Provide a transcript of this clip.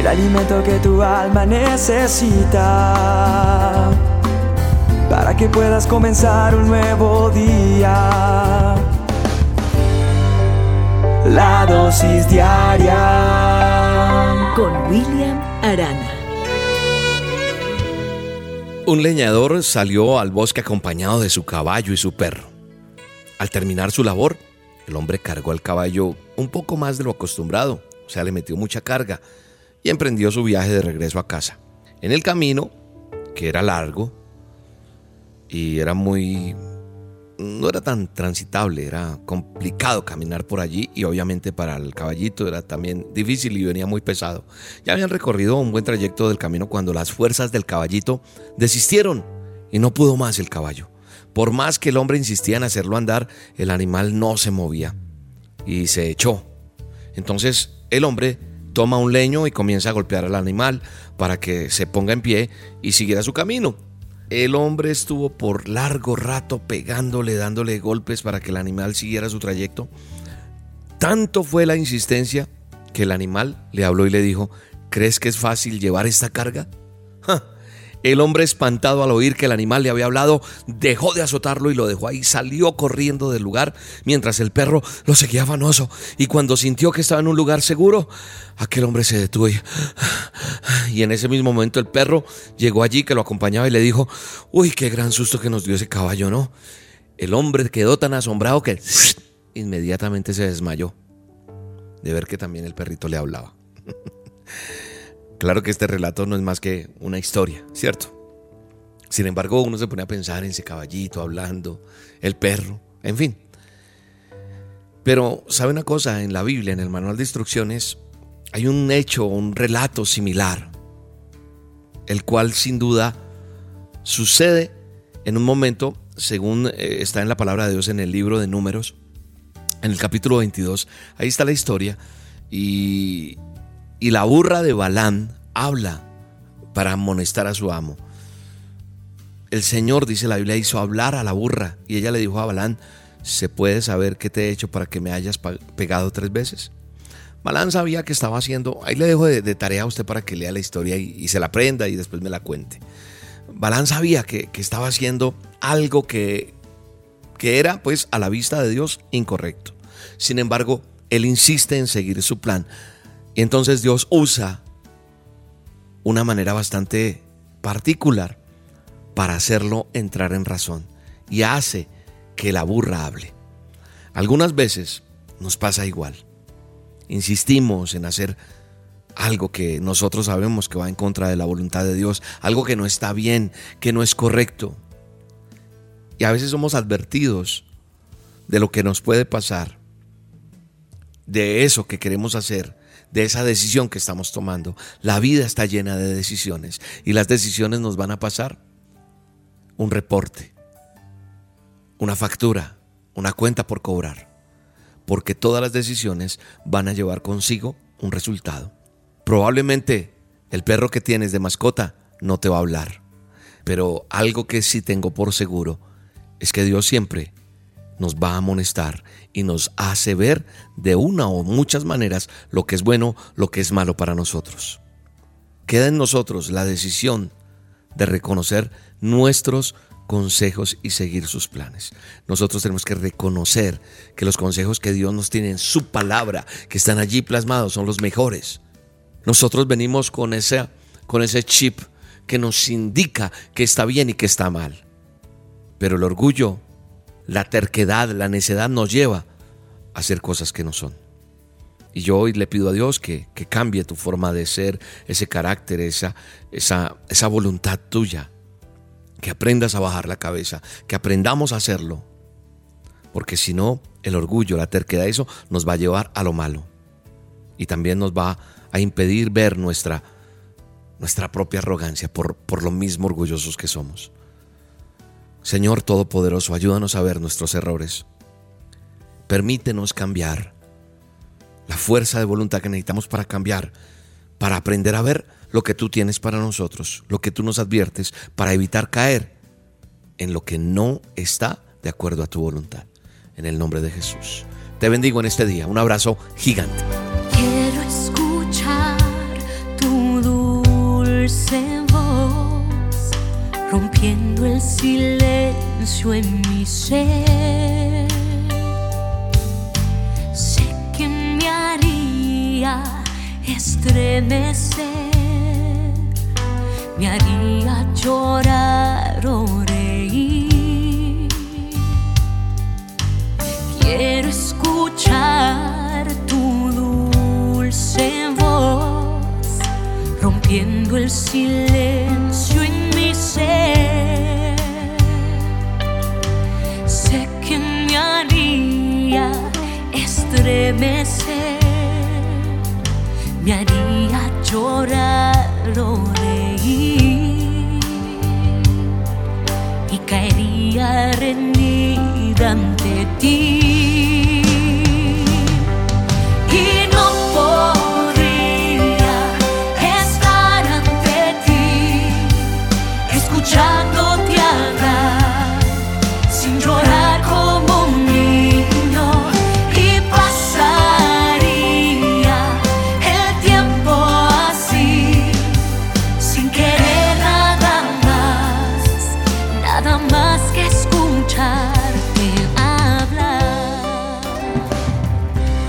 el alimento que tu alma necesita para que puedas comenzar un nuevo día. La dosis diaria con William Arana. Un leñador salió al bosque acompañado de su caballo y su perro. Al terminar su labor, el hombre cargó al caballo un poco más de lo acostumbrado, o sea, le metió mucha carga y emprendió su viaje de regreso a casa. En el camino, que era largo y era muy no era tan transitable, era complicado caminar por allí y obviamente para el caballito era también difícil y venía muy pesado. Ya habían recorrido un buen trayecto del camino cuando las fuerzas del caballito desistieron y no pudo más el caballo. Por más que el hombre insistía en hacerlo andar, el animal no se movía y se echó. Entonces el hombre toma un leño y comienza a golpear al animal para que se ponga en pie y siguiera su camino. El hombre estuvo por largo rato pegándole, dándole golpes para que el animal siguiera su trayecto. Tanto fue la insistencia que el animal le habló y le dijo, ¿crees que es fácil llevar esta carga? El hombre, espantado al oír que el animal le había hablado, dejó de azotarlo y lo dejó ahí. Salió corriendo del lugar mientras el perro lo seguía afanoso. Y cuando sintió que estaba en un lugar seguro, aquel hombre se detuvo y, y en ese mismo momento el perro llegó allí que lo acompañaba y le dijo, uy, qué gran susto que nos dio ese caballo, ¿no? El hombre quedó tan asombrado que inmediatamente se desmayó de ver que también el perrito le hablaba. Claro que este relato no es más que una historia, ¿cierto? Sin embargo, uno se pone a pensar en ese caballito hablando, el perro, en fin. Pero, ¿sabe una cosa? En la Biblia, en el manual de instrucciones, hay un hecho, un relato similar, el cual sin duda sucede en un momento, según eh, está en la palabra de Dios en el libro de números, en el capítulo 22. Ahí está la historia y, y la burra de Balán habla para amonestar a su amo. El Señor, dice la Biblia, hizo hablar a la burra y ella le dijo a Balán, ¿se puede saber qué te he hecho para que me hayas pegado tres veces? Balán sabía que estaba haciendo, ahí le dejo de, tarea a usted para que lea la historia y, se la aprenda y después me la cuente. Balán sabía que, que estaba haciendo algo que, que era pues a la vista de Dios incorrecto. Sin embargo, él insiste en seguir su plan y entonces Dios usa una manera bastante particular para hacerlo entrar en razón y hace que la burra hable. Algunas veces nos pasa igual. Insistimos en hacer algo que nosotros sabemos que va en contra de la voluntad de Dios, algo que no está bien, que no es correcto. Y a veces somos advertidos de lo que nos puede pasar, de eso que queremos hacer de esa decisión que estamos tomando. La vida está llena de decisiones y las decisiones nos van a pasar un reporte, una factura, una cuenta por cobrar, porque todas las decisiones van a llevar consigo un resultado. Probablemente el perro que tienes de mascota no te va a hablar, pero algo que sí tengo por seguro es que Dios siempre nos va a amonestar y nos hace ver de una o muchas maneras lo que es bueno, lo que es malo para nosotros. Queda en nosotros la decisión de reconocer nuestros consejos y seguir sus planes. Nosotros tenemos que reconocer que los consejos que Dios nos tiene en su palabra, que están allí plasmados, son los mejores. Nosotros venimos con ese, con ese chip que nos indica que está bien y que está mal. Pero el orgullo la terquedad, la necedad nos lleva a hacer cosas que no son. Y yo hoy le pido a Dios que, cambie tu forma de ser, ese carácter, esa, esa, esa voluntad tuya. Que aprendas a bajar la cabeza, que aprendamos a hacerlo. Porque si no, el orgullo, la terquedad, eso nos va a llevar a lo malo. Y también nos va a impedir ver nuestra, nuestra propia arrogancia por, por lo mismo orgullosos que somos. Señor Todopoderoso, ayúdanos a ver nuestros errores. Permítenos cambiar. La fuerza de voluntad que necesitamos para cambiar, para aprender a ver lo que tú tienes para nosotros, lo que tú nos adviertes, para evitar caer en lo que no está de acuerdo a tu voluntad. En el nombre de Jesús. Te bendigo en este día. Un abrazo gigante. Quiero escuchar tu dulce voz, rompiendo el silencio en mi ser. Sé que me haría estremecer, me haría llorar o reír. Quiero escuchar tu dulce voz, rompiendo el silencio en mi ser. Estremecer, me haría llorar o reír y caería rendida ante ti.